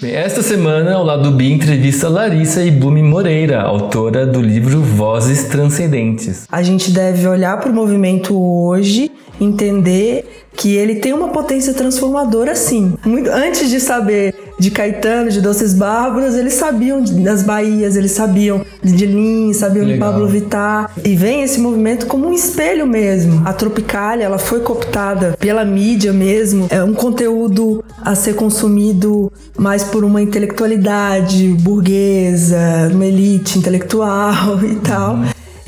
Bem, esta semana, ao lado do B, entrevista Larissa Ibumi Moreira, autora do livro Vozes Transcendentes. A gente deve olhar para o movimento hoje, entender que ele tem uma potência transformadora sim. Muito, antes de saber de Caetano, de Doces Bárbaros, eles sabiam das Bahias, eles sabiam de Lins, sabiam Legal. de Pablo Vittar. E vem esse movimento como um espelho mesmo. A Tropicália, ela foi cooptada pela mídia mesmo. É um conteúdo a ser consumido mais por uma intelectualidade burguesa, uma elite intelectual e tal.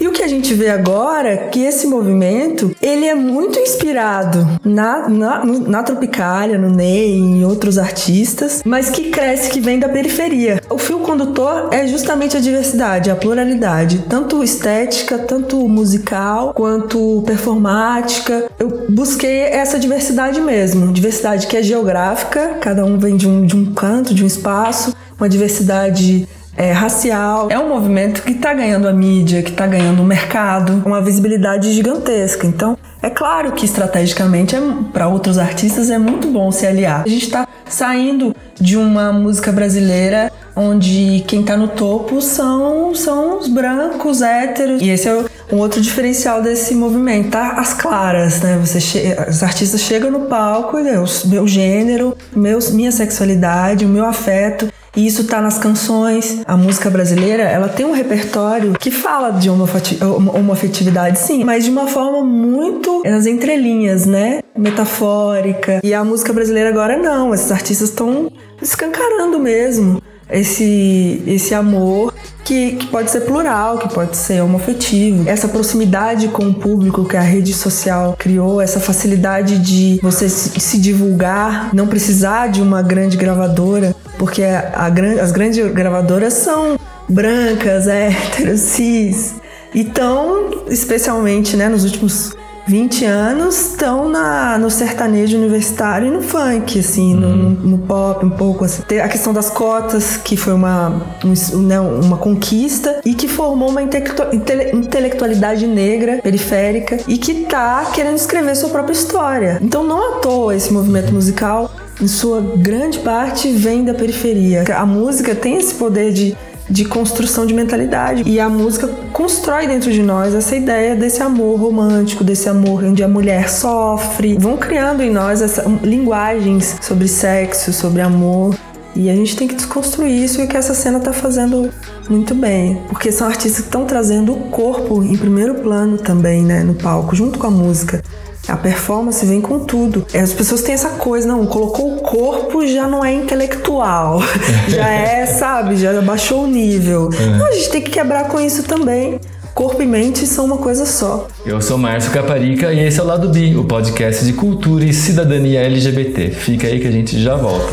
E o que a gente vê agora é que esse movimento ele é muito inspirado na, na, na Tropicália, no Ney em outros artistas, mas que cresce, que vem da periferia. O fio condutor é justamente a diversidade, a pluralidade, tanto estética, tanto musical, quanto performática. Eu busquei essa diversidade mesmo, diversidade que é geográfica, cada um vem de um, de um canto, de um espaço, uma diversidade é, racial. É um movimento que está ganhando a mídia, que está ganhando o mercado, uma visibilidade gigantesca. Então, é claro que estrategicamente, é, para outros artistas, é muito bom se aliar. A gente está saindo de uma música brasileira onde quem está no topo são, são os brancos, héteros. E esse é um outro diferencial desse movimento, tá? As claras, né? Você os artistas chegam no palco e o meu gênero, meus, minha sexualidade, o meu afeto e isso tá nas canções. A música brasileira, ela tem um repertório que fala de homoafetividade, sim, mas de uma forma muito nas entrelinhas, né? Metafórica. E a música brasileira agora não. Esses artistas estão escancarando mesmo esse, esse amor que, que, pode ser plural, que pode ser homoafetivo. Essa proximidade com o público que a rede social criou, essa facilidade de você se divulgar, não precisar de uma grande gravadora, porque a, a, as grandes gravadoras são brancas, héteros, cis. Então, especialmente né, nos últimos 20 anos estão no sertanejo universitário e no funk, assim, no, uhum. no, pop um pouco. Assim. Tem a questão das cotas, que foi uma, um, né, uma conquista e que formou uma intelectualidade negra, periférica, e que tá querendo escrever sua própria história. Então não à toa esse movimento musical, em sua grande parte, vem da periferia. A música tem esse poder de de construção de mentalidade. E a música constrói dentro de nós essa ideia desse amor romântico, desse amor onde a mulher sofre. Vão criando em nós essa, linguagens sobre sexo, sobre amor. E a gente tem que desconstruir isso e que essa cena está fazendo muito bem. Porque são artistas que estão trazendo o corpo em primeiro plano também, né, no palco, junto com a música. A performance vem com tudo. As pessoas têm essa coisa, não, colocou o corpo já não é intelectual. já é, sabe, já baixou o nível. Uhum. Então a gente tem que quebrar com isso também. Corpo e mente são uma coisa só. Eu sou Márcio Caparica e esse é o Lado Bi, o podcast de cultura e cidadania LGBT. Fica aí que a gente já volta.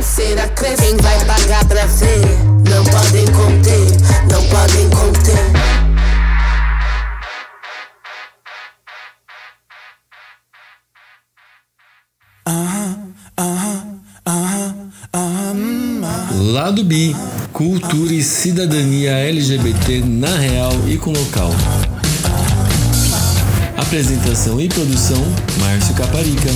será quem vai pagar pra ver? Não podem conter, não podem conter. Lado B, cultura e cidadania LGBT na real e com local. Apresentação e produção, Márcio Caparica.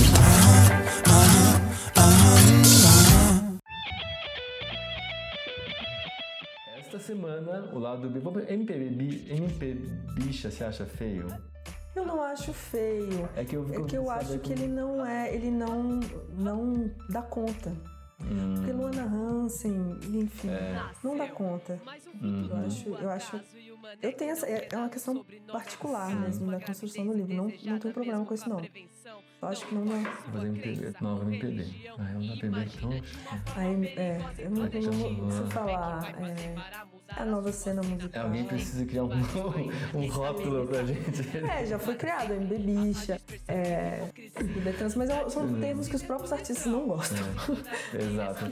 Esta semana, o lado B. MPB, MP bicha, você acha feio? Eu não acho feio. É que eu, é que eu acho que ele não é, ele não, não dá conta. Hum. Porque Luana Hansen, enfim, é. não dá conta. Uhum. Eu acho, eu acho. Eu tenho essa. É, é uma questão particular mesmo da construção do livro. Não, não tenho problema com isso, não. Eu acho que não dá. Fazer MPB, nova MPB. Ah, é uma MPB tão. Aí, é, eu não, não vou se falar. É, a nova cena musical. Alguém precisa criar um, um rótulo pra gente. É, já foi criado, MB Bicha, é, Trans, mas são hum. termos que os próprios artistas não gostam. É, exato.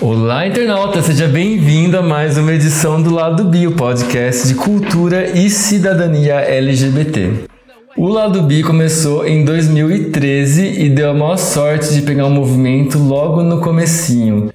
Olá, internauta! Seja bem-vindo a mais uma edição do Lado Bio, podcast de cultura e cidadania LGBT. O Lado B começou em 2013 e deu a maior sorte de pegar um movimento logo no comecinho.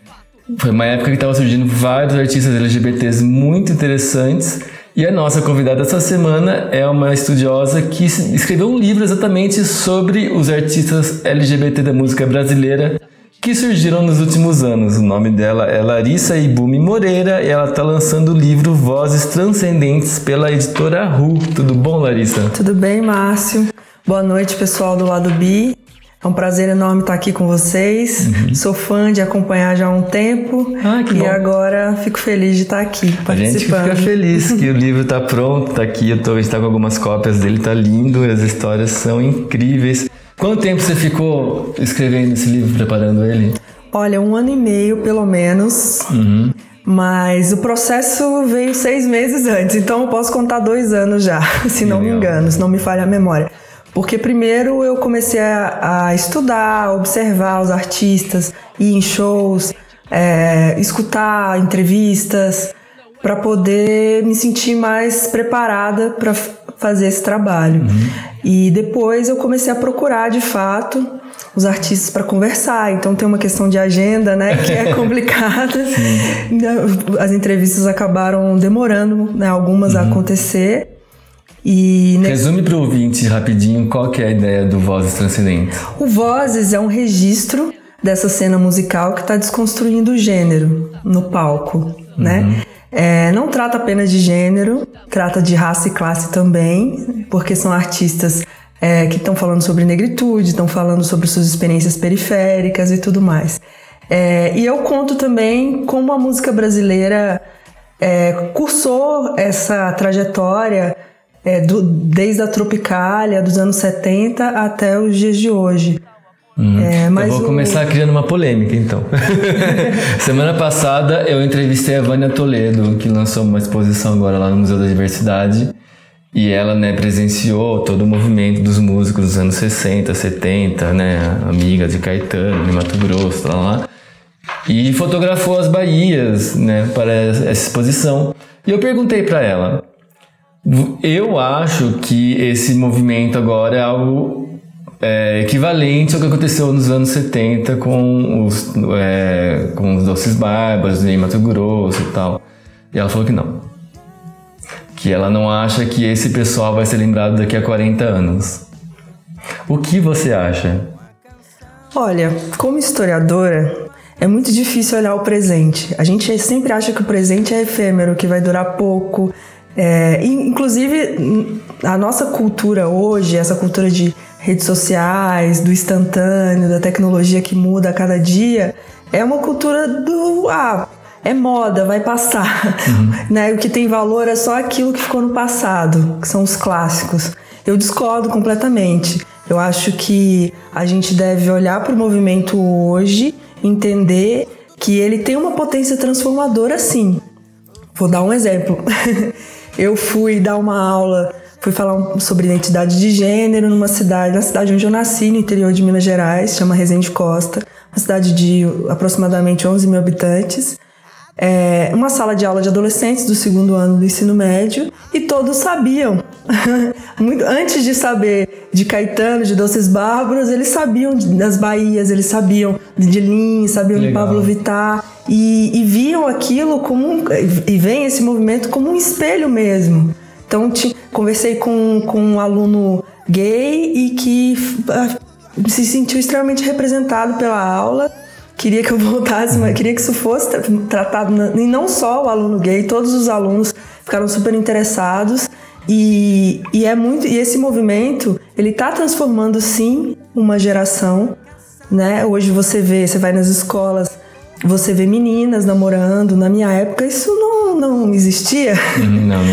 Foi uma época que estavam surgindo vários artistas LGBTs muito interessantes E a nossa convidada essa semana é uma estudiosa que escreveu um livro exatamente sobre os artistas LGBT da música brasileira que surgiram nos últimos anos. O nome dela é Larissa Ibumi Moreira e ela está lançando o livro Vozes Transcendentes pela editora Ru. Tudo bom, Larissa? Tudo bem, Márcio. Boa noite, pessoal do lado Bi. É um prazer enorme estar aqui com vocês. Uhum. Sou fã de acompanhar já há um tempo ah, e bom. agora fico feliz de estar aqui participando. A gente fica feliz que o livro está pronto, está aqui. Eu estou tá com algumas cópias dele, está lindo. As histórias são incríveis. Quanto tempo você ficou escrevendo esse livro, preparando ele? Olha, um ano e meio pelo menos. Uhum. Mas o processo veio seis meses antes, então eu posso contar dois anos já, se não me engano, se não me falha a memória. Porque primeiro eu comecei a, a estudar, observar os artistas, ir em shows, é, escutar entrevistas, para poder me sentir mais preparada para fazer esse trabalho. Uhum. E depois eu comecei a procurar de fato os artistas para conversar. Então tem uma questão de agenda, né, que é complicada. As entrevistas acabaram demorando, né, algumas uhum. a acontecer. E Resume para o ouvinte rapidinho qual que é a ideia do Vozes Transcendentes. O Vozes é um registro dessa cena musical que está desconstruindo o gênero no palco, né? uhum. né? É, não trata apenas de gênero, trata de raça e classe também, porque são artistas é, que estão falando sobre negritude, estão falando sobre suas experiências periféricas e tudo mais. É, e eu conto também como a música brasileira é, cursou essa trajetória é, do, desde a Tropicália, dos anos 70 até os dias de hoje. Hum, é, eu vou o... começar criando uma polêmica, então. Semana passada eu entrevistei a Vânia Toledo, que lançou uma exposição agora lá no Museu da Diversidade. E ela, né, presenciou todo o movimento dos músicos dos anos 60, 70, né, amiga de Caetano, de Mato Grosso, lá, lá. E fotografou as Bahias, né, para essa exposição. E eu perguntei para ela, eu acho que esse movimento agora é algo é, equivalente ao que aconteceu nos anos 70 com os, é, com os doces bárbaros em Mato Grosso e tal. E ela falou que não. Que ela não acha que esse pessoal vai ser lembrado daqui a 40 anos. O que você acha? Olha, como historiadora, é muito difícil olhar o presente. A gente sempre acha que o presente é efêmero, que vai durar pouco, é, inclusive, a nossa cultura hoje, essa cultura de redes sociais, do instantâneo, da tecnologia que muda a cada dia, é uma cultura do. Ah, é moda, vai passar. Uhum. Né? O que tem valor é só aquilo que ficou no passado, que são os clássicos. Eu discordo completamente. Eu acho que a gente deve olhar para o movimento hoje, entender que ele tem uma potência transformadora sim. Vou dar um exemplo. eu fui dar uma aula, fui falar sobre identidade de gênero numa cidade, na cidade onde eu nasci, no interior de Minas Gerais, chama Resende Costa, uma cidade de aproximadamente 11 mil habitantes. É, uma sala de aula de adolescentes do segundo ano do ensino médio e todos sabiam. Muito, antes de saber de Caetano, de Doces Bárbaros, eles sabiam das Bahias, eles sabiam de Lins, sabiam de Pablo Vittar e, e aquilo como um, e veem esse movimento como um espelho mesmo. Então te, conversei com, com um aluno gay e que uh, se sentiu extremamente representado pela aula. Queria que eu voltasse, mas queria que isso fosse tratado e não só o aluno gay, todos os alunos ficaram super interessados e, e é muito e esse movimento ele está transformando sim uma geração, né? Hoje você vê, você vai nas escolas você vê meninas namorando. Na minha época, isso não, não existia. Não, não,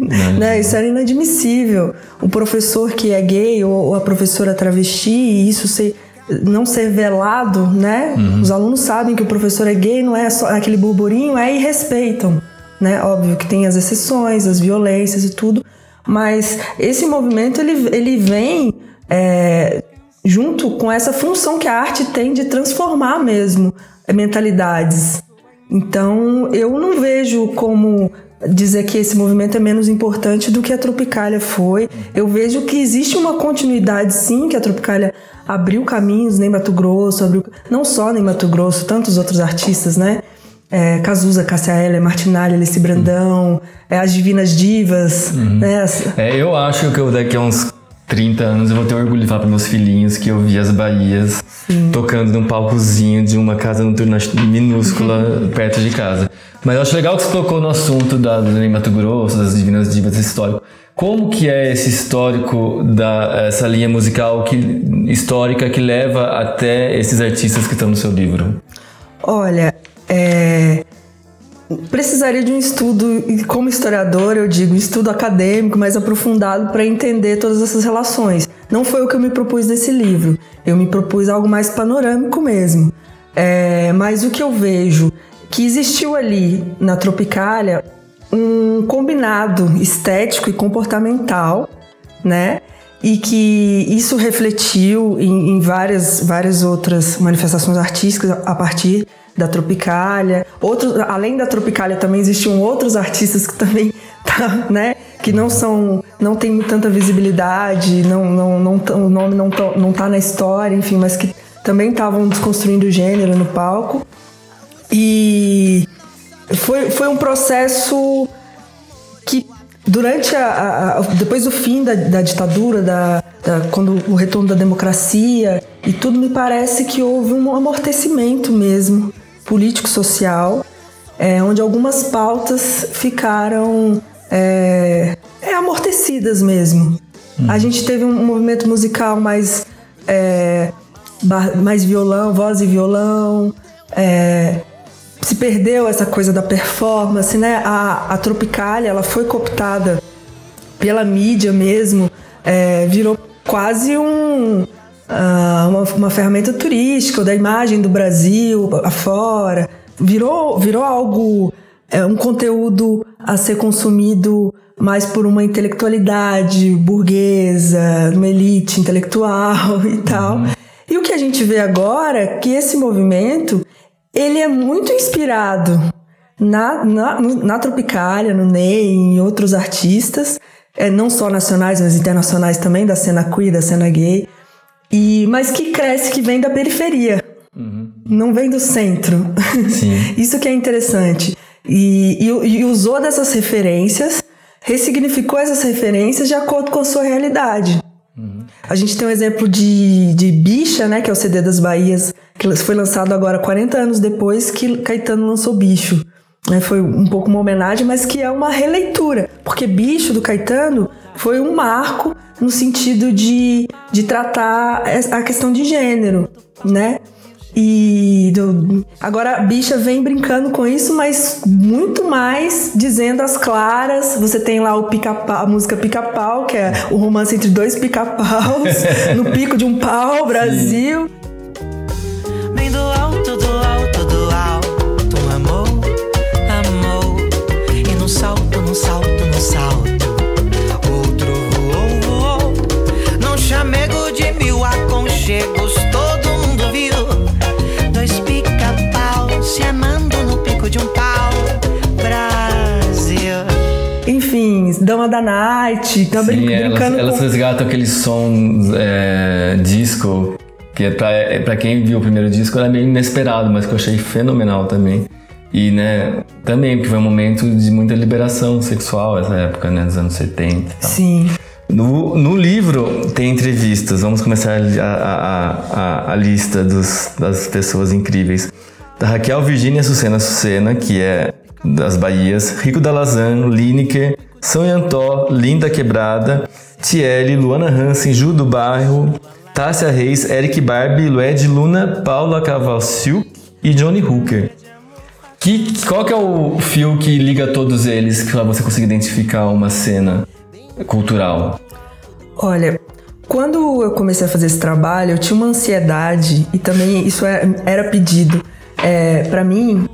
não, né? Isso era inadmissível. O professor que é gay ou a professora travesti, e isso ser, não ser velado, né? Uhum. Os alunos sabem que o professor é gay, não é só aquele burburinho, é e respeitam. Né? Óbvio que tem as exceções, as violências e tudo, mas esse movimento ele, ele vem é, junto com essa função que a arte tem de transformar mesmo mentalidades. Então, eu não vejo como dizer que esse movimento é menos importante do que a Tropicália foi. Eu vejo que existe uma continuidade, sim, que a Tropicália abriu caminhos em Mato Grosso, abriu, não só em Mato Grosso, tantos outros artistas, né? é, Cazuza, Cássia Eller, Martinalha, Alice Brandão, é, as Divinas Divas, né? As- É, eu acho que eu daqui a uns 30 anos eu vou ter orgulho de falar para meus filhinhos que eu vi as Bahias tocando num palcozinho de uma casa noturna minúscula perto de casa. Mas eu acho legal que você tocou no assunto da, do Mato Grosso, das Divinas Divas, esse histórico. Como que é esse histórico da essa linha musical que, histórica que leva até esses artistas que estão no seu livro? Olha, é, precisaria de um estudo, como historiador, eu digo, estudo acadêmico mais aprofundado para entender todas essas relações. Não foi o que eu me propus nesse livro. Eu me propus algo mais panorâmico mesmo. É, mas o que eu vejo que existiu ali na Tropicália um combinado estético e comportamental, né? E que isso refletiu em, em várias, várias outras manifestações artísticas a partir da Tropicália. Outros, além da Tropicália também existiam outros artistas que também tá, né, que não são não tem tanta visibilidade, não, não, não o nome não tão- não tá na história, enfim, mas que também estavam desconstruindo o gênero no palco. E foi, foi um processo que durante a- a- depois do fim da, da ditadura, da, da- quando o retorno da democracia e tudo me parece que houve um amortecimento mesmo político social, é, onde algumas pautas ficaram é, é, amortecidas mesmo. A gente teve um movimento musical mais é, mais violão, voz e violão. é, se perdeu essa coisa da performance, né? A, a Tropicália, ela foi cooptada pela mídia mesmo, é, virou quase um, ah, uma, uma ferramenta turística da imagem do Brasil afora. Virou, virou algo, é, um conteúdo a ser consumido mais por uma intelectualidade burguesa, uma elite intelectual e tal. E o que a gente vê agora é que esse movimento ele é muito inspirado na, na, na Tropicália, no Ney em outros artistas, é, não só nacionais, mas internacionais também, da cena queer, da cena gay, e, mas que cresce, que vem da periferia, não vem do centro. Sim. Isso que é interessante. E, e- e usou dessas referências, ressignificou essas referências de acordo com a sua realidade. A gente tem um exemplo de, de Bicha, né, que é o CD das Bahias, que foi lançado agora 40 anos depois que Caetano lançou Bicho. Né, foi um pouco uma homenagem, mas que é uma releitura. Porque Bicho do Caetano foi um marco no sentido de, de tratar a questão de gênero, né? E do- agora a bicha vem brincando com isso, mas muito mais dizendo as claras. Você tem lá o pica-pau, a música Pica-Pau, que é o romance entre dois pica-paus, no pico de um pau, Brasil. Bem Dama da Night, tá brin- Sim, elas, brincando elas com. resgatam aquele som é, disco, que é pra, é pra quem viu o primeiro disco era meio inesperado, mas que eu achei fenomenal também. E, né, também, porque foi um momento de muita liberação sexual essa época, né, dos anos 70 e tal. Sim. No, no livro tem entrevistas, vamos começar a, a, a, a lista dos, das pessoas incríveis. Da Raquel Virginia Sucena Sucena, que é das Bahias, Rico Dalazan, Lineker, São Yantó, Linda Quebrada, Tiele, Luana Hansen, Ju do Bairro, Tássia Reis, Eric Barbie, Lued Luna, Paula Cavalciu e Johnny Hooker. Que, qual que é o fio que liga todos eles para você conseguir identificar uma cena cultural? Olha, quando eu comecei a fazer esse trabalho, eu tinha uma ansiedade e também isso é- era pedido é, para mim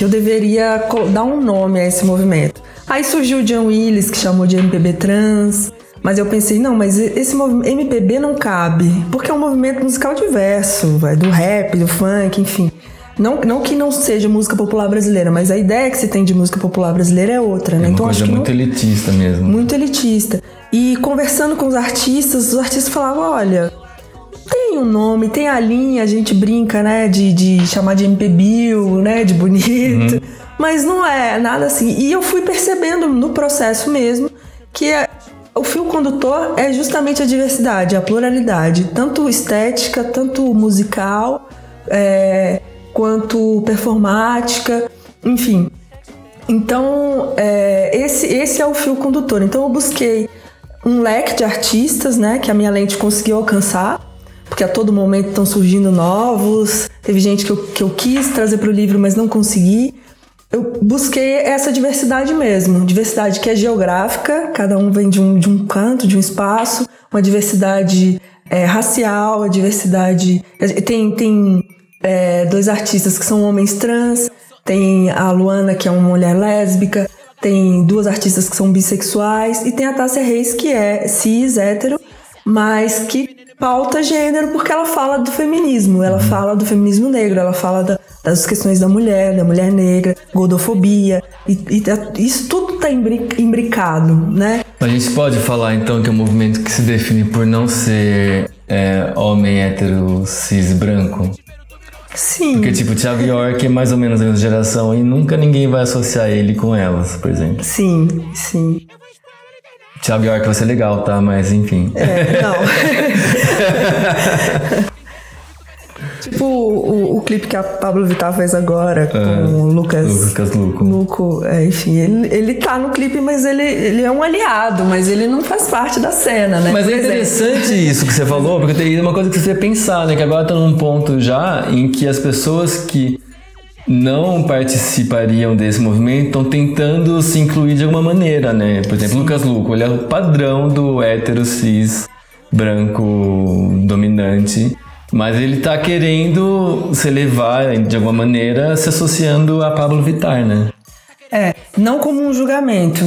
que eu deveria dar um nome a esse movimento. Aí surgiu o John Willis que chamou de MPB trans, mas eu pensei não, mas esse movimento MPB não cabe porque é um movimento musical diverso, vai, do rap, do funk, enfim. Não, não que não seja música popular brasileira, mas a ideia que se tem de música popular brasileira é outra, né? É uma então coisa acho que muito não, elitista mesmo. muito elitista. E conversando com os artistas, os artistas falavam: olha, tem um nome, tem a linha, a gente brinca, né, de, de chamar de MPBio, né, de bonito, uhum. mas não é nada assim. E eu fui percebendo no processo mesmo que é, o fio condutor é justamente a diversidade, a pluralidade, tanto estética, tanto musical, é, quanto performática, enfim. Então, é, esse, esse é o fio condutor. Então, eu busquei um leque de artistas, né, que a minha lente conseguiu alcançar, porque a todo momento estão surgindo novos. Teve gente que eu, que eu quis trazer para o livro, mas não consegui. Eu busquei essa diversidade mesmo, diversidade que é geográfica, cada um vem de um, de um canto, de um espaço, uma diversidade é, racial, a diversidade. Tem, tem é, dois artistas que são homens trans, tem a Luana, que é uma mulher lésbica, tem duas artistas que são bissexuais e tem a Tássia Reis, que é cis, hétero, mas que pauta gênero porque ela fala do feminismo, ela fala do feminismo negro, ela fala da, das questões da mulher, da mulher negra, gordofobia, e, e tá, isso tudo está imbricado, né? A gente pode falar então que é um movimento que se define por não ser é, homem hétero cis branco? Sim. Porque, tipo, Thiago York é mais ou menos da mesma geração e nunca ninguém vai associar ele com elas, por exemplo. Sim, sim. Thiago York vai ser legal, tá? Mas enfim. É, não. Tipo o, o, clipe que a Pablo Vittar fez agora com é, o Lucas. Lucas Luco. Luco, é, enfim, ele, ele tá no clipe, mas ele, ele é um aliado, mas ele não faz parte da cena, né? Mas é interessante isso que você falou, porque tem uma coisa que você pensar, né? Que agora tá num ponto já em que as pessoas que não participariam desse movimento estão tentando se incluir de alguma maneira, né? Por exemplo, Sim. Lucas Luco, ele é o padrão do hétero cis branco dominante mas ele tá querendo se elevar de alguma maneira se associando a Pablo Vittar, né? É, não como um julgamento,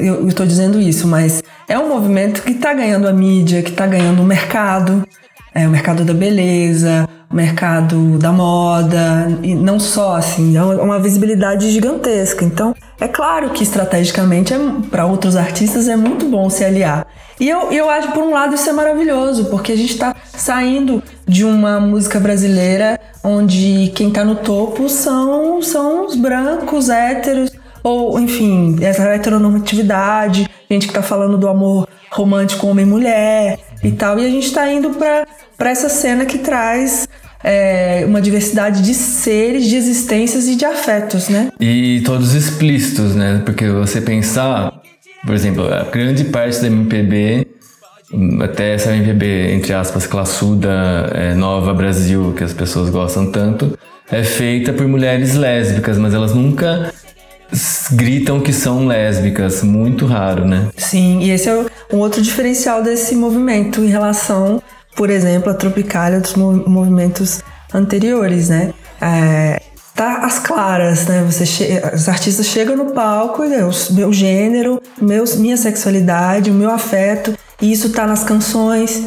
eu estou dizendo isso, mas é um movimento que está ganhando a mídia, que está ganhando o mercado, é, o mercado da beleza, mercado da moda, e não só assim, é uma visibilidade gigantesca. Então, é claro que estrategicamente, é, para outros artistas, é muito bom se aliar. E eu, eu acho, por um lado, isso é maravilhoso, porque a gente está saindo de uma música brasileira onde quem está no topo são, são os brancos, héteros, ou enfim, essa heteronormatividade, gente que está falando do amor romântico homem-mulher e tal. E a gente está indo para essa cena que traz é, uma diversidade de seres, de existências e de afetos, né? E todos explícitos, né? Porque você pensar, por exemplo, a grande parte da MPB, até essa MPB, entre aspas, classuda, é, nova Brasil, que as pessoas gostam tanto, é feita por mulheres lésbicas, mas elas nunca gritam que são lésbicas, muito raro, né? Sim, e esse é um outro diferencial desse movimento em relação por exemplo, a Tropicália outros movimentos anteriores, né? É, tá as claras, né? Você os artistas chegam no palco e é, o meu gênero, meus, minha sexualidade, o meu afeto, e isso tá nas canções.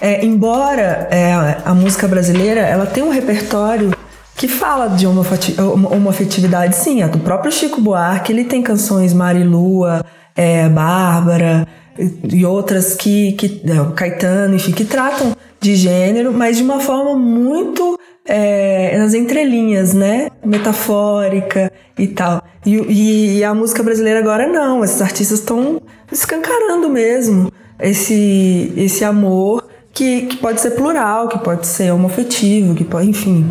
É, embora é, a música brasileira ela tem um repertório que fala de homoafetividade, sim. O próprio Chico Buarque ele tem canções Marilua, é, Bárbara, e outras que, que é, Caetano, enfim, que tratam de gênero, mas de uma forma muito é, nas entrelinhas, né? Metafórica e tal. E, e, a música brasileira agora não, esses artistas estão escancarando mesmo esse, esse amor que, que pode ser plural, que pode ser homoafetivo, que pode, enfim.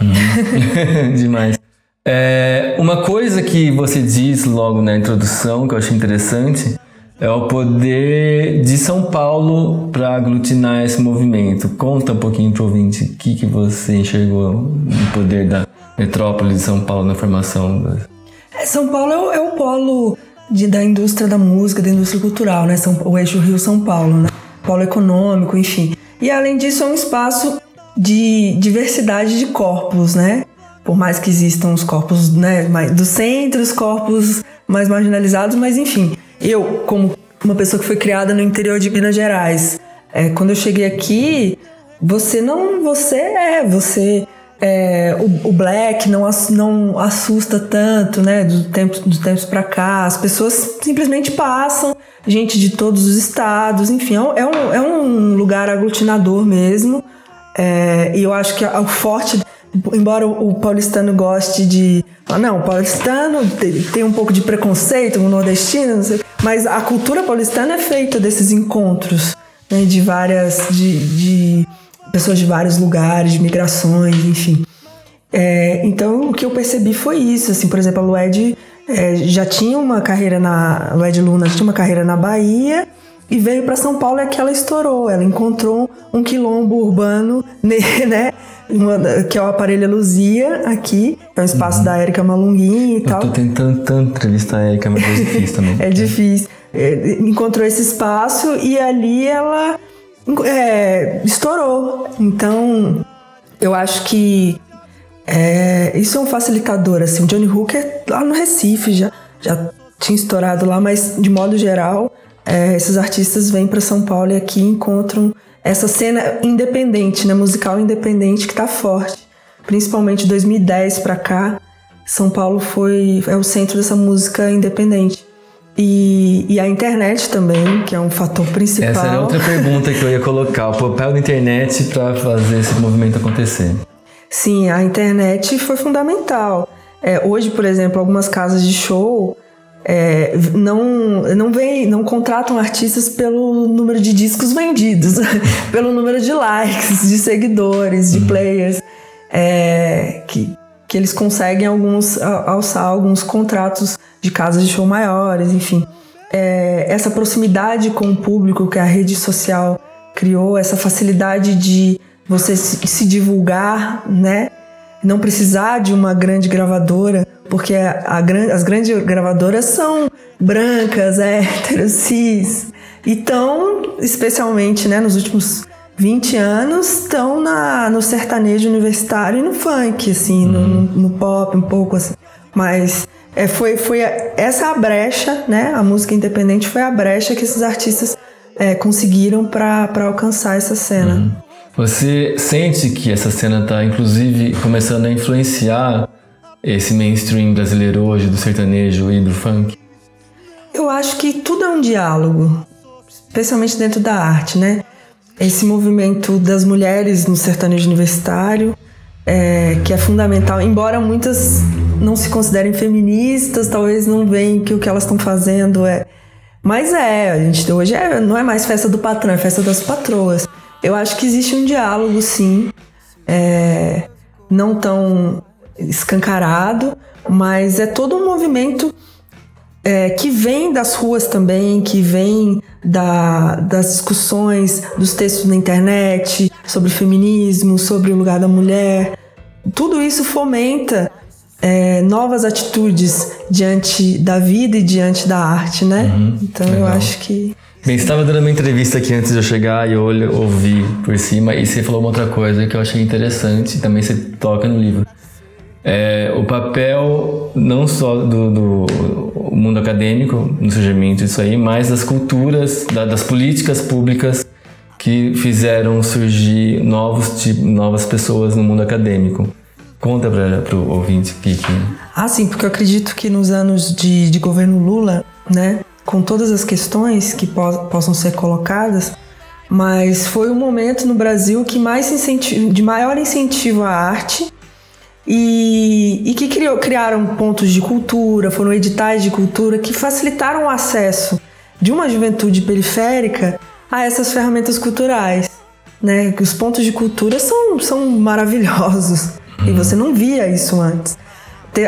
Uhum. Demais. É, uma coisa que você diz logo na introdução que eu achei interessante é o poder de São Paulo para aglutinar esse movimento. Conta um pouquinho para o ouvinte o que, que você enxergou no poder da metrópole de São Paulo na formação. É, São Paulo é o, é o polo de, da indústria da música, da indústria cultural, né? São, o eixo Rio-São Paulo, né? Polo econômico, enfim. E além disso, é um espaço de diversidade de corpos, né? Por mais que existam os corpos né, do centro, os corpos mais marginalizados, mas enfim eu, como uma pessoa que foi criada no interior de Minas Gerais, é, quando eu cheguei aqui, você não. Você é. Você. É, o, o, black não, não assusta tanto, né? Do tempo, dos tempos para cá. As pessoas simplesmente passam, gente de todos os estados, enfim, é um, é um é lugar aglutinador mesmo. É, e eu acho que o forte, embora o paulistano goste de. Ah, não, o paulistano tem um pouco de preconceito, o nordestino, sei, mas a cultura paulistana é feita desses encontros né, de várias. De, de pessoas de vários lugares, de migrações, enfim. É, então o que eu percebi foi isso, assim, por exemplo, a Lued é, já tinha uma carreira na. Lued Luna tinha uma carreira na Bahia e veio para São Paulo e aqui ela estourou. Ela encontrou um quilombo urbano, né? Uma, que é o Aparelho Luzia aqui, é um espaço uhum. da Érica Malunguinho e eu tal. Eu tô tentando tanto entrevistar a Érica, mas é difícil também. é difícil. É, encontrou esse espaço e ali ela é, estourou. Então, eu acho que é, isso é um facilitador. Assim, o Johnny Hooker lá no Recife já, já tinha estourado lá, mas de modo geral, é, esses artistas vêm para São Paulo e aqui encontram essa cena independente, né, musical independente que está forte. Principalmente de 2010 para cá, São Paulo foi é o centro dessa música independente. E, e, a internet também, que é um fator principal. Essa era outra pergunta que eu ia colocar: o papel da internet para fazer esse movimento acontecer. Sim, a internet foi fundamental. É, hoje, por exemplo, algumas casas de show é, não, não, vem, não contratam artistas pelo número de discos vendidos, pelo número de likes, de seguidores, de uhum. players. É, que, que eles conseguem alguns alçar alguns contratos de casas de show maiores, enfim. É, essa proximidade com o público que a rede social criou, essa facilidade de você se divulgar, né? Não precisar de uma grande gravadora, porque a, a, as grandes gravadoras são brancas, héteros, cis. Então, especialmente né, nos últimos 20 anos estão no sertanejo universitário e no funk, assim, uhum. no, no, pop um pouco assim. Mas é, foi, foi essa a brecha, né? A música independente foi a brecha que esses artistas é, conseguiram para alcançar essa cena. Uhum. Você sente que essa cena está, inclusive, começando a influenciar esse mainstream brasileiro hoje do sertanejo e do funk? Eu acho que tudo é um diálogo, especialmente dentro da arte, né? esse movimento das mulheres no sertanejo universitário, é, que é fundamental, embora muitas não se considerem feministas, talvez não veem que o que elas estão fazendo é. Mas é, a gente hoje é, não é mais festa do patrão, é festa das patroas. Eu acho que existe um diálogo, sim, é, não tão escancarado, mas é todo um movimento é, que vem das ruas também, que vem da, das discussões, dos textos na internet sobre feminismo, sobre o lugar da mulher. Tudo isso fomenta é, novas atitudes diante da vida e diante da arte, né? Uhum, então legal. eu acho que. Bem, você estava dando uma entrevista aqui antes de eu chegar e eu ouvi por cima e você falou uma outra coisa que eu achei interessante, também você toca no livro é, o papel não só do, do, mundo acadêmico no surgimento disso aí, mas das culturas, da, das políticas públicas que fizeram surgir novos novas pessoas no mundo acadêmico. Conta para o ouvinte. Que... Ah, sim, porque eu acredito que nos anos de, de governo Lula, né, com todas as questões que po possam ser colocadas, mas foi o momento no Brasil que mais incentivo, de maior incentivo à arte e, e que criou, criaram pontos de cultura, foram editais de cultura que facilitaram o acesso de uma juventude periférica a essas ferramentas culturais. Né? Os pontos de cultura são, são maravilhosos e você não via isso antes.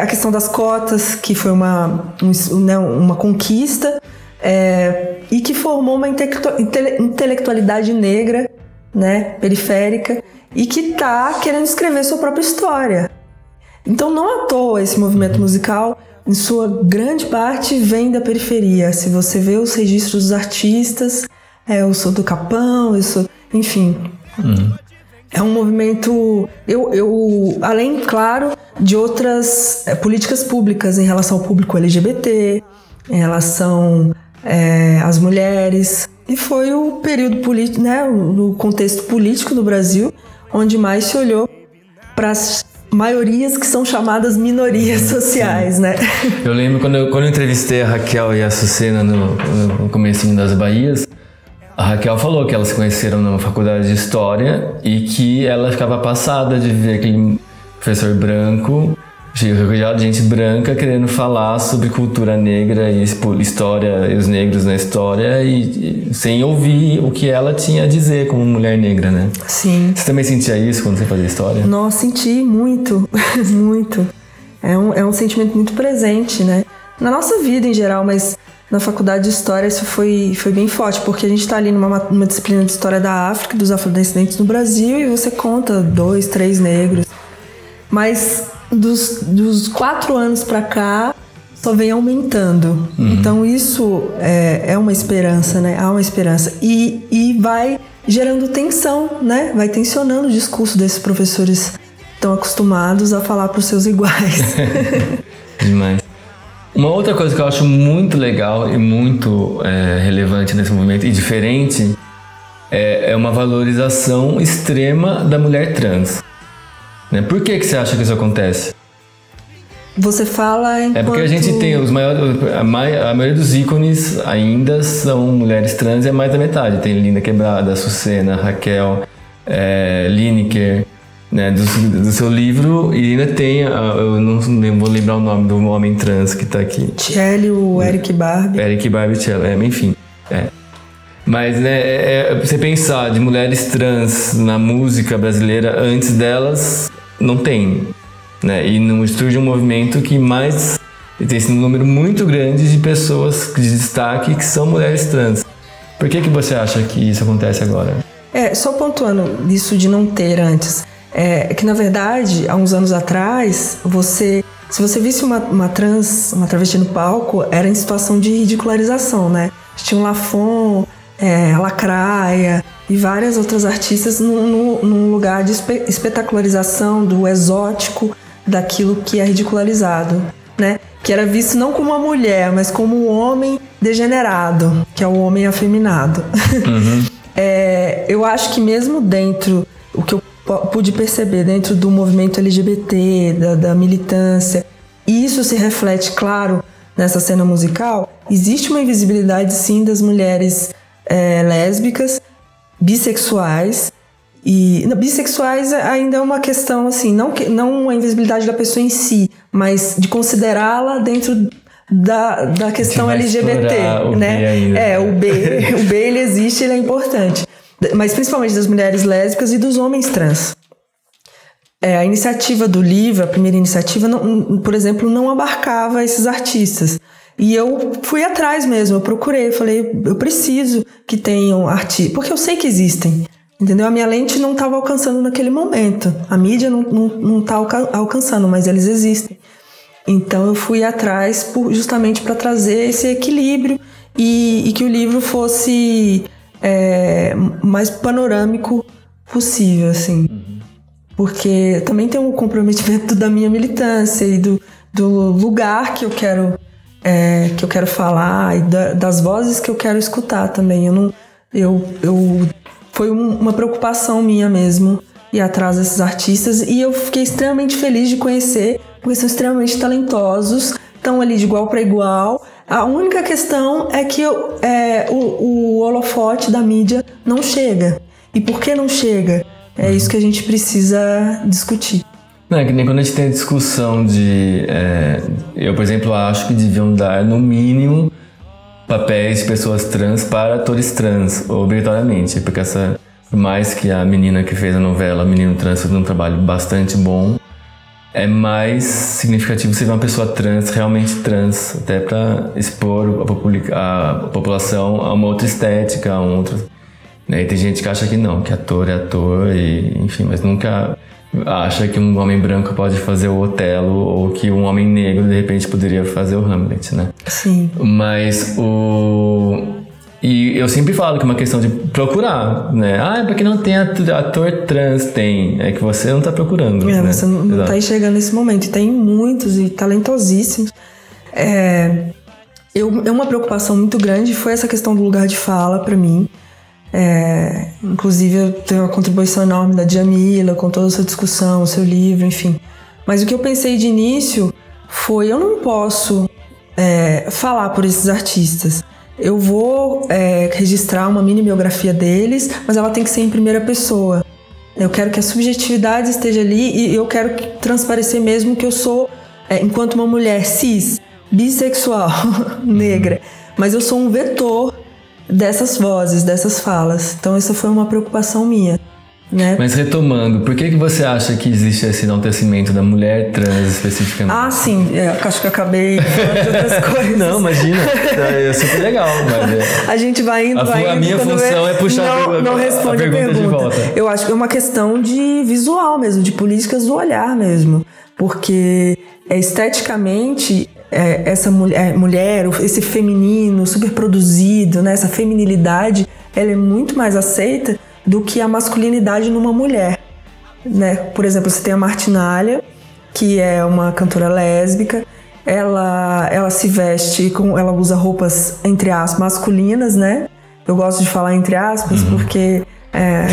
A questão das cotas, que foi uma, um, né, uma conquista é, e que formou uma intelectualidade negra, né, periférica, e que está querendo escrever sua própria história. Então, não à toa esse movimento musical, em sua grande parte, vem da periferia. Se você vê os registros dos artistas, é, eu sou do Capão, eu sou. Enfim. Uhum. É um movimento, eu, eu, além, claro, de outras é, políticas públicas em relação ao público LGBT, em relação é, às mulheres. E foi o período político, né, no contexto político do Brasil, onde mais se olhou para as maiorias que são chamadas minorias sociais, né? Eu lembro quando eu, quando eu entrevistei a Raquel e a Sucena no, no começo das Bahias, A Raquel falou que elas se conheceram numa faculdade de história e que ela ficava passada de ver aquele professor branco, rodeado de gente branca, querendo falar sobre cultura negra e história, e os negros na história, e, e sem ouvir o que ela tinha a dizer como mulher negra, né? Sim. Você também sentia isso quando você fazia história? Nossa, senti muito, muito. É um, é um sentimento muito presente, né? Na nossa vida em geral, mas na faculdade de História isso foi, foi bem forte, porque a gente está ali numa uma disciplina de História da África, dos afrodescendentes no Brasil, e você conta dois, três negros. Mas dos, dos quatro anos para cá, só vem aumentando. Então isso é, é uma esperança, né? Há uma esperança. E, e vai gerando tensão, né? Vai tensionando o discurso desses professores tão acostumados a falar para os seus iguais. Demais. Uma outra coisa que eu acho muito legal e muito é, relevante nesse movimento e diferente é, é uma valorização extrema da mulher trans. Né? Por que, que você acha que isso acontece? Você fala enquanto... É porque a gente tem os maiores. A, mai- a maioria dos ícones ainda são mulheres trans e é mais da metade. Tem Linda Quebrada, Sucena, Raquel, é, Lineker, né, do, do seu livro. E ainda tem. eu não vou lembrar o nome do homem trans que tá aqui. Tiele, o Eric Barbie. Eric Barbicello, é, enfim. É. Mas, né, é, é, você pensar de mulheres trans na música brasileira antes delas, não tem. Né? E não surge um movimento que mais. Tem esse número muito grande de pessoas de destaque que são mulheres trans. Por que, que você acha que isso acontece agora? É, só pontuando isso de não ter antes. É que, na verdade, há uns anos atrás, você... Se você visse uma, uma trans, uma travesti no palco, era em situação de ridicularização, né? Tinha um Lafon, é, Lacraia e várias outras artistas num, lugar de espe- espetacularização do exótico, daquilo que é ridicularizado, né? Que era visto não como uma mulher, mas como um homem degenerado, que é o homem afeminado. É, eu acho que mesmo dentro, o que eu pude perceber dentro do movimento LGBT, da, da militância, e isso se reflete, claro, nessa cena musical, existe uma invisibilidade sim das mulheres é, lésbicas, bissexuais, e não, bissexuais ainda é uma questão assim, não, não a invisibilidade da pessoa em si, mas de considerá-la dentro da, da questão LGBT, né? ainda. É, o B, o B ele existe, ele é importante, mas principalmente das mulheres lésbicas e dos homens trans. É, a iniciativa do livro, a primeira iniciativa, não- por exemplo, não abarcava esses artistas. E eu fui atrás mesmo, eu procurei, eu falei, eu preciso que tenham artistas, porque eu sei que existem, entendeu? A minha lente não estava alcançando naquele momento, a mídia não está alcançando, mas eles existem. Então eu fui atrás por- justamente para trazer esse equilíbrio e, e que o livro fosse é, mais panorâmico possível, assim porque também tem um comprometimento da minha militância e do, do lugar que eu quero é, que eu quero falar e da- das vozes que eu quero escutar também. Eu não, eu, eu foi um- uma preocupação minha mesmo ir atrás desses artistas e eu fiquei extremamente feliz de conhecer porque são extremamente talentosos, estão ali de igual para igual. A única questão é que eu- é, o, o holofote da mídia não chega. E por que não chega? É isso que a gente precisa discutir. Não, é que nem quando a gente tem a discussão de. é, eu, por exemplo, acho que deviam dar, no mínimo, papéis de pessoas trans para atores trans, obrigatoriamente. Porque essa. Por mais que a menina que fez a novela, Menino Trans, fez um trabalho bastante bom, é mais significativo ser uma pessoa trans, realmente trans, até para expor a, população a uma outra estética, a um outro. Né? E tem gente que acha que não, que ator é ator, e, enfim, mas nunca acha que um homem branco pode fazer o Otelo ou que um homem negro de repente poderia fazer o Hamlet, né? Sim. Mas o. E eu sempre falo que é uma questão de procurar, né? Ah, é porque não tem ator, ator trans, tem. É que você não tá procurando. É, né? você não, não Exato. tá enxergando esse momento. E tem muitos e talentosíssimos. É, eu, é uma preocupação muito grande foi essa questão do lugar de fala para mim. É, inclusive, eu tenho uma contribuição enorme da Djamila com toda essa discussão, o seu livro, enfim. Mas o que eu pensei de início foi: eu não posso é, falar por esses artistas. eu vou é, registrar uma mini biografia deles, mas ela tem que ser em primeira pessoa. Eu quero que a subjetividade esteja ali e eu quero transparecer mesmo que eu sou, é, enquanto uma mulher cis, bissexual, negra, mas eu sou um vetor dessas vozes, dessas falas. Então, essa foi uma preocupação minha. Né? Mas retomando, por que, que você acha que existe esse enaltecimento da mulher trans especificamente? Ah, sim, é, acho que eu acabei falando de outras coisas. Não, imagina, é super legal. Mas é... A gente vai indo, a, vai a indo, minha função é puxar não, a, não responde a pergunta, a pergunta de volta. Eu acho que é uma questão de visual mesmo, de políticas do olhar mesmo, porque é, esteticamente é, essa mulher, mulher, esse feminino super produzido, né, essa feminilidade, ela é muito mais aceita do que a masculinidade numa mulher. Né? Por exemplo, você tem a Martinalha, que é uma cantora lésbica, ela, ela se veste com. ela usa roupas, entre aspas, masculinas, né? Eu gosto de falar entre aspas, uhum. porque é,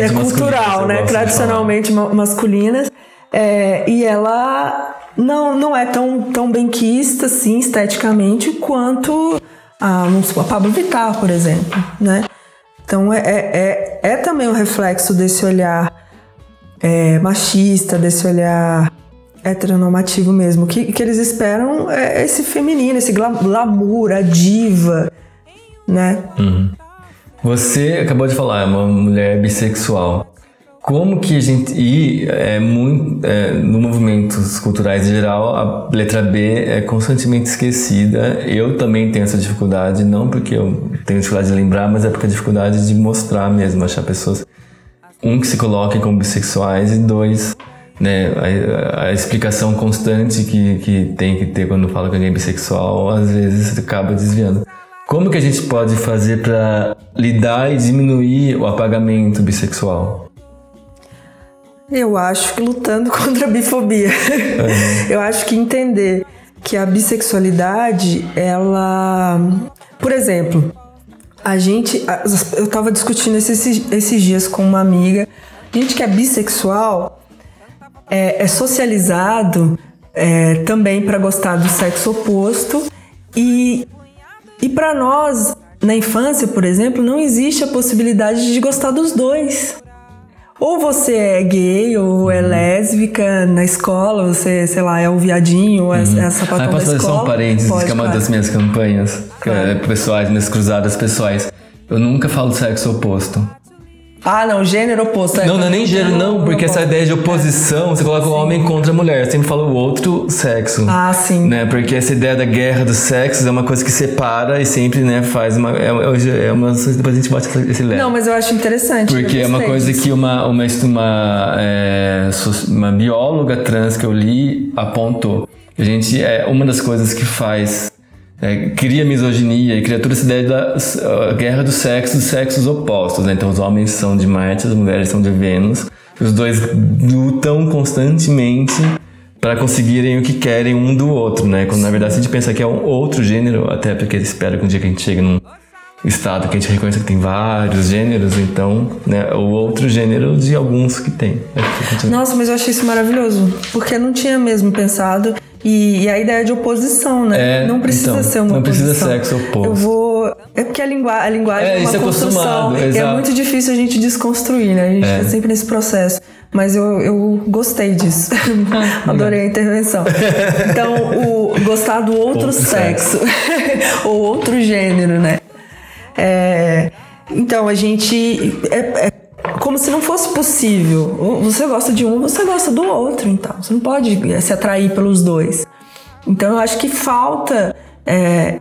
é, é cultural, né? Tradicionalmente masculinas. É, e ela não, não é tão, tão benquista, assim, esteticamente, quanto a, a Pablo Vittar, por exemplo, né? Então é, é, é, é também um reflexo desse olhar é, machista, desse olhar heteronormativo mesmo. Que, que eles esperam é esse feminino, esse glamour, a diva, né? Uhum. Você acabou de falar, é uma mulher bissexual. Como que a gente. E é muito, é, no movimentos culturais em geral, a letra B é constantemente esquecida. Eu também tenho essa dificuldade, não porque eu tenho dificuldade de lembrar, mas é porque a dificuldade de mostrar mesmo, achar pessoas. Um, que se coloquem como bissexuais, e dois, né, a, a, explicação constante que, que tem que ter quando fala que alguém é bissexual, às vezes acaba desviando. Como que a gente pode fazer para lidar e diminuir o apagamento bissexual? Eu acho que lutando contra a bifobia. Uhum. Eu acho que entender que a bissexualidade, ela. Por exemplo, a gente. Eu tava discutindo esses, esses dias com uma amiga. A gente que é bissexual é, é socializado é, também para gostar do sexo oposto. E, e para nós, na infância, por exemplo, não existe a possibilidade de gostar dos dois. Ou você é gay, ou é uhum. lésbica na escola, você, sei lá, é o viadinho, ou é, uhum. é sapatão ah, posso da escola. Só um parênteses, Pode, que é uma claro. das minhas campanhas claro. é, pessoais, minhas cruzadas pessoais. Eu nunca falo sexo oposto. Ah, não, gênero oposto. É, não, não é nem gênero, não, porque essa ideia de oposição, você coloca o homem contra a mulher. Eu sempre falo o outro sexo. Ah, sim. Né? Porque essa ideia da guerra dos sexos é uma coisa que separa e sempre, né, faz uma. É, é, é uma. Depois a gente bota esse leve. Não, mas eu acho interessante. Porque é uma coisa que uma, uma, uma, é, uma bióloga trans que eu li apontou. A gente, é uma das coisas que faz é, cria misoginia e cria toda essa ideia da guerra do sexo, dos sexos opostos. Né? Então, os homens são de Marte, as mulheres são de Vênus. Os dois lutam constantemente para conseguirem o que querem um do outro, né? Quando na verdade se a gente pensa que é um outro gênero, até porque espera que um dia que a gente chegue num estado que a gente reconheça que tem vários gêneros, então, né, o outro gênero de alguns que tem. Nossa, mas eu achei isso maravilhoso, porque eu não tinha mesmo pensado e, e, a ideia de oposição, né? É, não precisa então, ser uma Não oposição. precisa sexo oposto. Eu vou. É porque a, lingu... a linguagem é, é uma é construção. E é muito difícil a gente desconstruir, né? A gente é. tá sempre nesse processo. Mas eu, eu gostei disso. Adorei a intervenção. Então, o gostar do outro, outro sexo. ou outro gênero, né? É, então, a gente. É, é como se não fosse possível. Você gosta de um, você gosta do outro, então. Você não pode se atrair pelos dois. Então eu acho que falta é,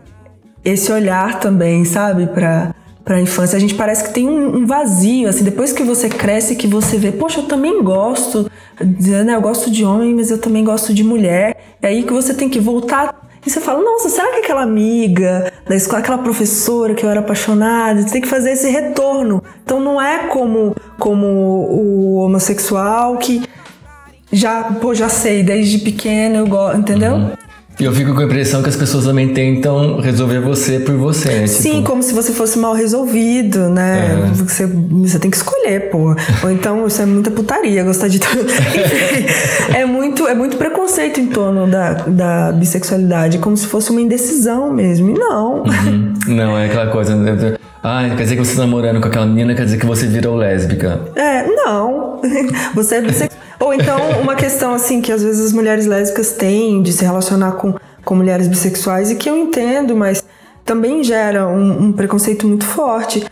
esse olhar também, sabe, para para a infância. A gente parece que tem um, um, vazio, assim, depois que você cresce, que você vê, poxa, eu também gosto, né, eu gosto de homem, mas eu também gosto de mulher. É aí que você tem que voltar e você fala, nossa, será que aquela amiga da escola, aquela professora que eu era apaixonada, você tem que fazer esse retorno. Então não é como, como o homossexual que já, pô, já sei, desde pequeno eu gosto, entendeu? Uhum. Eu fico com a impressão que as pessoas também tentam resolver você por você, né? Sim, tipo... como se você fosse mal resolvido, né? É. Você, você tem que escolher, pô. Ou então isso é muita putaria, gostar de tudo. é muito, é muito preconceito em torno da, da bissexualidade, como se fosse uma indecisão mesmo. E não. Uhum. Não, é aquela coisa. Ah, quer dizer que você tá namorando com aquela menina, quer dizer que você virou lésbica. É, não. Você é bissexual. Ou então, uma questão assim que às vezes as mulheres lésbicas têm de se relacionar com, com mulheres bissexuais e que eu entendo, mas também gera um, um preconceito muito forte.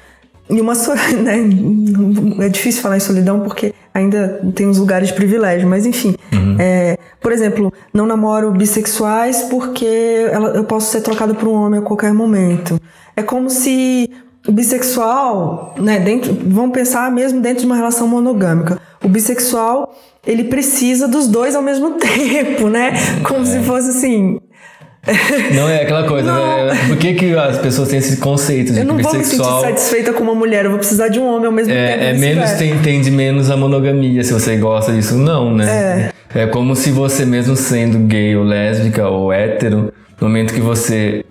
E uma né, é difícil falar em solidão porque ainda tem uns lugares de privilégio, mas enfim. É, por exemplo, não namoro bissexuais porque eu posso ser trocada por um homem a qualquer momento. É como se o bissexual, né, dentro, vamos pensar mesmo dentro de uma relação monogâmica. O bissexual, ele precisa dos dois ao mesmo tempo, né? Como se fosse assim, Não é aquela coisa, Não. né? Por que, que as pessoas têm esse conceito de eu não vou me sentir satisfeita com uma mulher, eu vou precisar de um homem ao mesmo tempo. é, é e menos, tem, entende menos a monogamia, se você gosta disso, não, né? É. como se você mesmo sendo gay ou lésbica ou hétero, no momento que você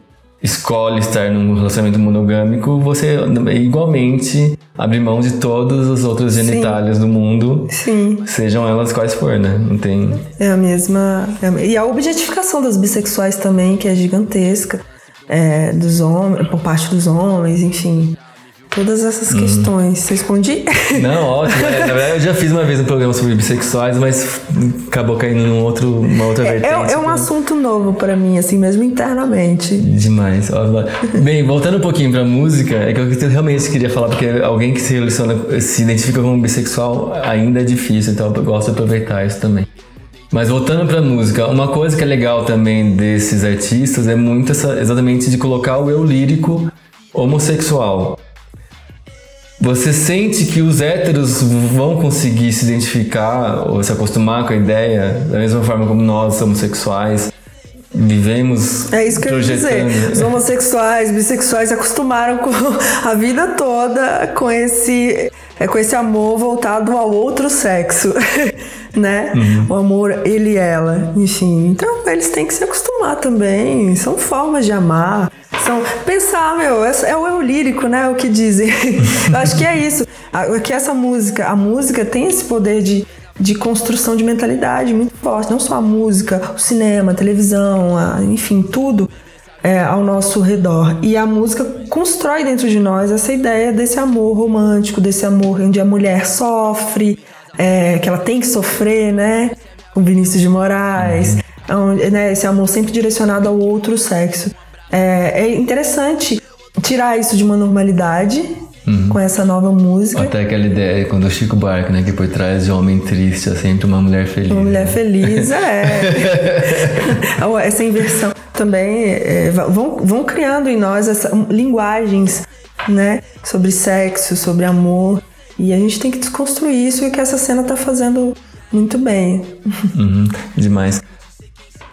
escolhe estar num relacionamento monogâmico, você igualmente abre mão de todas as outras genitálias do mundo, Sim, sejam elas quais for, né? Não tem... é a mesma. é e a objetificação das bissexuais também, que é gigantesca, é, dos homens, por parte dos homens, enfim. Todas essas Uhum. questões. Você respondi? Não, ótimo. É, na verdade, eu já fiz uma vez um programa sobre bissexuais, mas acabou caindo num outro, uma outra É, vertente. é um assunto novo pra mim, assim, mesmo internamente. Demais. Bem, voltando um pouquinho pra música, é que eu realmente queria falar, porque alguém que se relaciona, se identifica como bissexual ainda é difícil, então eu gosto de aproveitar isso também. Mas voltando pra música, uma coisa que é legal também desses artistas é muito essa, exatamente de colocar o eu lírico homossexual. Você sente que os héteros vão conseguir se identificar ou se acostumar com a ideia, da mesma forma como nós, homossexuais, vivemos É isso que eu ia dizer. Os homossexuais, bissexuais se acostumaram com a vida toda com esse, é, com esse amor voltado ao outro sexo, né? O amor ele e ela, enfim. Então eles têm que se acostumar também. São formas de amar. São pensar, meu, é, é o eu lírico, né? O que dizem. eu acho que é isso. Que essa música, a música tem esse poder de de construção de mentalidade muito forte. Não só a música, o cinema, a televisão, a- enfim, tudo é, ao nosso redor. E a música constrói dentro de nós essa ideia desse amor romântico, desse amor onde a mulher sofre, é, que ela tem que sofrer, né? Com Vinícius de Moraes. Né, esse amor sempre direcionado ao outro sexo. É, é interessante tirar isso de uma normalidade com essa nova música. Até aquela ideia, quando o Chico Buarque, né, que por trás de um homem triste é sempre uma mulher feliz. Uma mulher feliz, é. Essa inversão também é, vão, vão criando em nós essa, linguagens, né? Sobre sexo, sobre amor. E a gente tem que desconstruir isso e o que essa cena tá fazendo muito bem. Uhum, demais.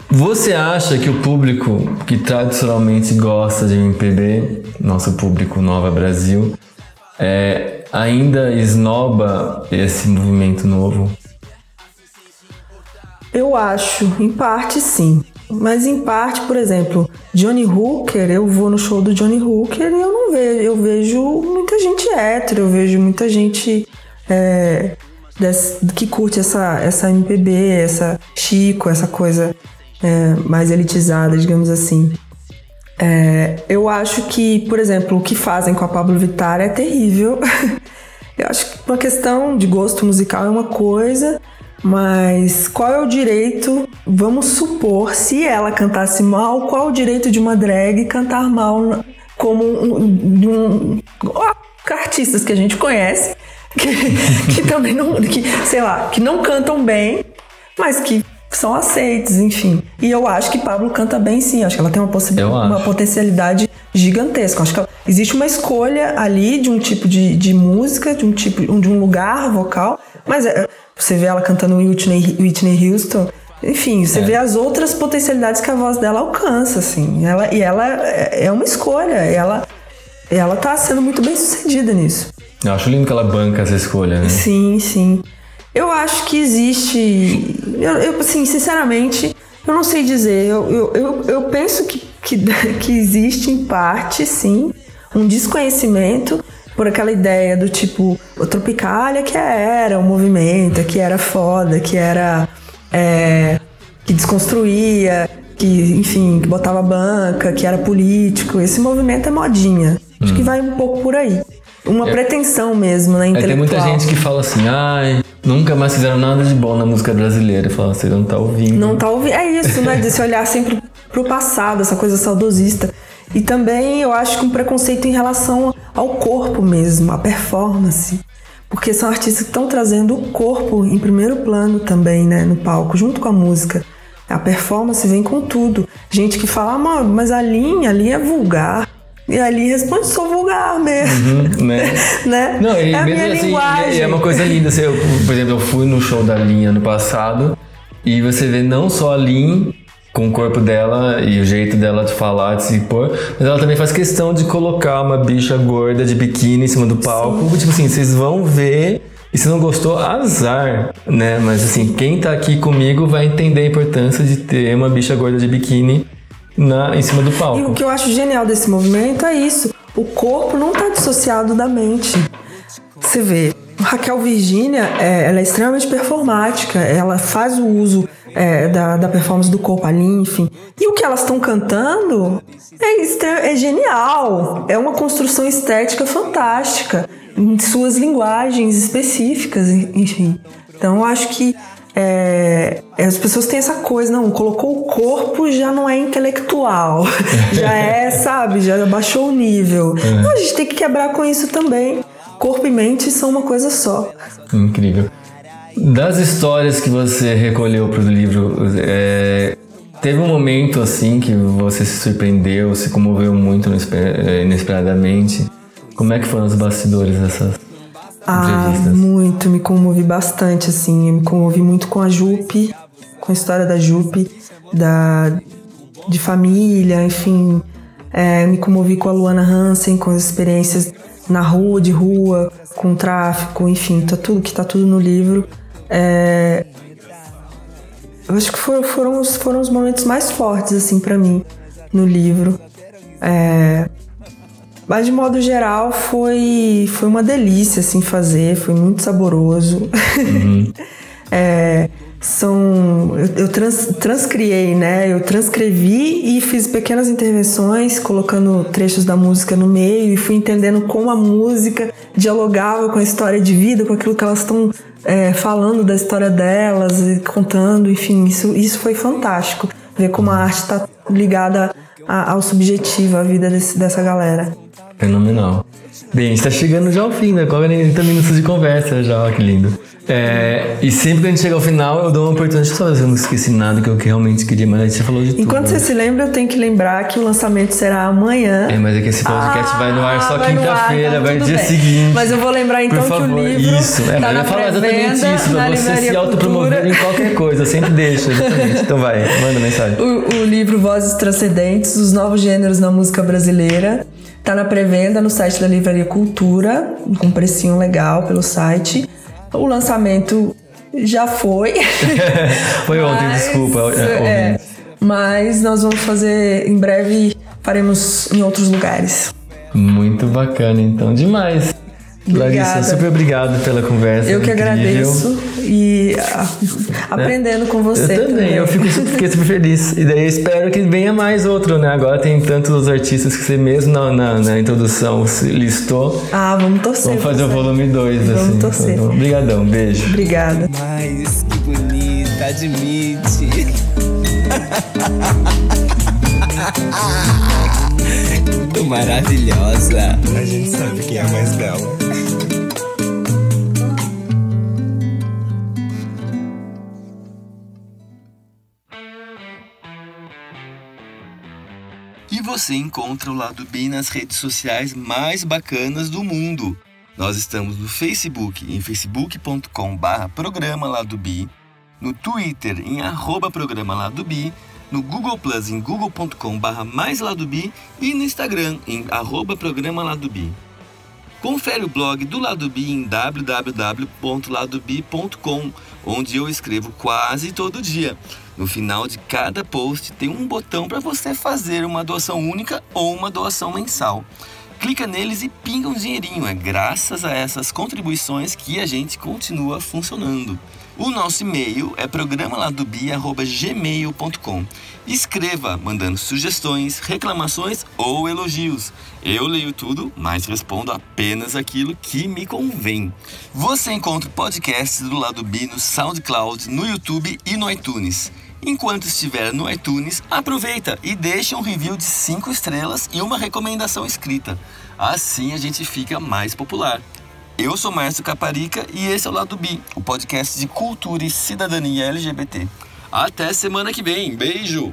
Você acha que o público que tradicionalmente gosta de MPB, nosso público Nova Brasil, é, ainda esnoba esse movimento novo? Eu acho, em parte sim. Mas em parte, por exemplo, Johnny Hooker, eu vou no show do Johnny Hooker e eu não vejo, eu vejo muita gente hétero, eu vejo muita gente é, desse- que curte essa, essa MPB, essa Chico, essa coisa é, mais elitizada, digamos assim. É, eu acho que, por exemplo, o que fazem com a Pablo Vittar é terrível. eu acho que uma questão de gosto musical é uma coisa, mas qual é o direito, vamos supor, se ela cantasse mal, qual é o direito de uma drag cantar mal como um, um ó, artistas que a gente conhece, que, que também não, que, sei lá, que não cantam bem, mas que são aceitos, enfim. E eu acho que Pablo canta bem sim, acho que ela tem uma, possi- Eu uma potencialidade gigantesca. Acho que ela- existe uma escolha ali de um tipo de, de música, de um tipo de um lugar vocal, mas é, você vê ela cantando Whitney, Whitney Houston, enfim, você vê as outras potencialidades que a voz dela alcança, assim. Ela, e ela é é uma escolha, ela, ela tá sendo muito bem sucedida nisso. Eu acho lindo que ela banca essa escolha, né? Sim, sim. Eu acho que existe. Eu, eu, assim, sinceramente, eu não sei dizer. Eu, eu, eu, eu penso que, que, que existe, em parte, sim, um desconhecimento por aquela ideia do tipo, o Tropicália que era o movimento, que era foda, que era é, que desconstruía, que, enfim, que botava banca, que era político. Esse movimento é modinha. Acho que vai um pouco por aí. Uma pretensão mesmo, né? É, Intelectual. tem muita gente que fala assim, ai, nunca mais fizeram nada de bom na música brasileira. Fala, você não tá ouvindo. Não tá ouvindo. É isso, né? De se olhar sempre pro passado, essa coisa saudosista. E também eu acho que um preconceito em relação ao corpo mesmo, à performance. Porque são artistas que estão trazendo o corpo em primeiro plano também, né? No palco, junto com a música. A performance vem com tudo. Gente que fala, mas a linha, a linha é vulgar. E ali responde, sou vulgar mesmo. Uhum, né? né? Não, e é a mesmo minha assim, linguagem. é é uma coisa linda. Assim, eu, por exemplo, eu fui no show da Linha ano passado e você vê não só a Lin com o corpo dela e o jeito dela de falar, de se pôr, mas ela também faz questão de colocar uma bicha gorda de biquíni em cima do palco. Tipo assim, vocês vão ver e se não gostou, azar, né? Mas assim, quem tá aqui comigo vai entender a importância de ter uma bicha gorda de biquíni na, em cima do E o palco. que eu acho genial desse movimento é isso. O corpo não está dissociado da mente. Você vê, Raquel Virgínia, é, ela é extremamente performática. Ela faz o uso é, da, da performance do corpo ali, enfim. E o que elas estão cantando é, é genial. É uma construção estética fantástica. Em suas linguagens específicas, enfim. Então, eu acho que é, as pessoas têm essa coisa, não, colocou o corpo já não é intelectual, já é, sabe, já baixou o nível. Não, a gente tem que quebrar com isso também. Corpo e mente são uma coisa só. Incrível. Das histórias que você recolheu pro livro, é, teve um momento assim que você se surpreendeu, se comoveu muito é, inesperadamente. Como é que foram os bastidores dessas Ah, muito, me comovi bastante, assim. Eu me comovi muito com a Jupe, com a história da Jupe, da, de família, enfim. É, me comovi com a Luana Hansen, com as experiências na rua, de rua, com tráfico, enfim, tá tudo que tá tudo no livro. É, eu acho que foram, foram, os, foram os momentos mais fortes, assim, para mim, no livro. É, mas de modo geral foi, foi uma delícia assim fazer, foi muito saboroso. É, são eu, eu trans, transcriei, né? Eu transcrevi e fiz pequenas intervenções, colocando trechos da música no meio e fui entendendo como a música dialogava com a história de vida, com aquilo que elas estão é, falando da história delas, e contando, enfim, isso, isso foi fantástico. Ver como a arte está ligada a- ao subjetivo, à vida desse- dessa galera. Fenomenal. Bem, a gente tá chegando já ao fim, né? 40 minutos de conversa já, ó, que lindo. É, e sempre que a gente chega ao final, eu dou uma oportunidade só eu não esqueci nada que eu realmente queria, mas a gente falou de tudo. Enquanto né? você se lembra, eu tenho que lembrar que o lançamento será amanhã. É, mas é que esse podcast vai no ar só Ah, vai no ar, quinta-feira, vai no tudo dia bem. seguinte. Mas eu vou lembrar então Por que favor, o livro isso. É, tá mas eu ia falar exatamente isso, pra você se autopromover em qualquer coisa, sempre deixa, exatamente. Então vai, manda mensagem. O, o livro Vozes Transcendentes, os novos gêneros na música brasileira. Tá na pré-venda no site da Livraria Cultura, com um precinho legal pelo site. O lançamento já foi. Foi ontem, Mas, desculpa. é, ouvinte. mas nós vamos fazer em breve, faremos em outros lugares. Muito bacana, então, demais. Obrigada. Larissa, super obrigado pela conversa. Eu que incrível. agradeço e ah, aprendendo com você. Eu também, eu fico super, fiquei super feliz. E daí espero que venha mais outro, né? Agora tem tantos artistas que você mesmo na, na, na introdução se listou. Ah, vamos torcer. Vamos fazer o você. volume 2, Vamos assim. torcer. Obrigadão, beijo. Obrigada. Mas que bonita, admite. Maravilhosa. A gente sabe quem é a mais bela. Você encontra o Lado B nas redes sociais mais bacanas do mundo. Nós estamos no Facebook, em facebook.com.br programa Lado B, no Twitter, em programa Lado B, no Google Plus, em google.com.br mais Lado B e no Instagram, em programa Lado B. Confere o blog do Lado B em www.ladob.com, onde eu escrevo quase todo dia. No final de cada post tem um botão para você fazer uma doação única ou uma doação mensal. clica neles e pinga um dinheirinho. É graças a essas contribuições que a gente continua funcionando. O nosso e-mail é programaladobia.gmail.com. Escreva mandando sugestões, reclamações ou elogios. Eu leio tudo, mas respondo apenas aquilo que me convém. Você encontra o podcast do Lado B no SoundCloud, no YouTube e no iTunes. Enquanto estiver no iTunes, aproveita e deixa um review de 5 estrelas e uma recomendação escrita. Assim a gente fica mais popular. Eu sou Márcio Caparica e esse é o Lado B, o podcast de cultura e cidadania LGBT. Até semana que vem. Beijo!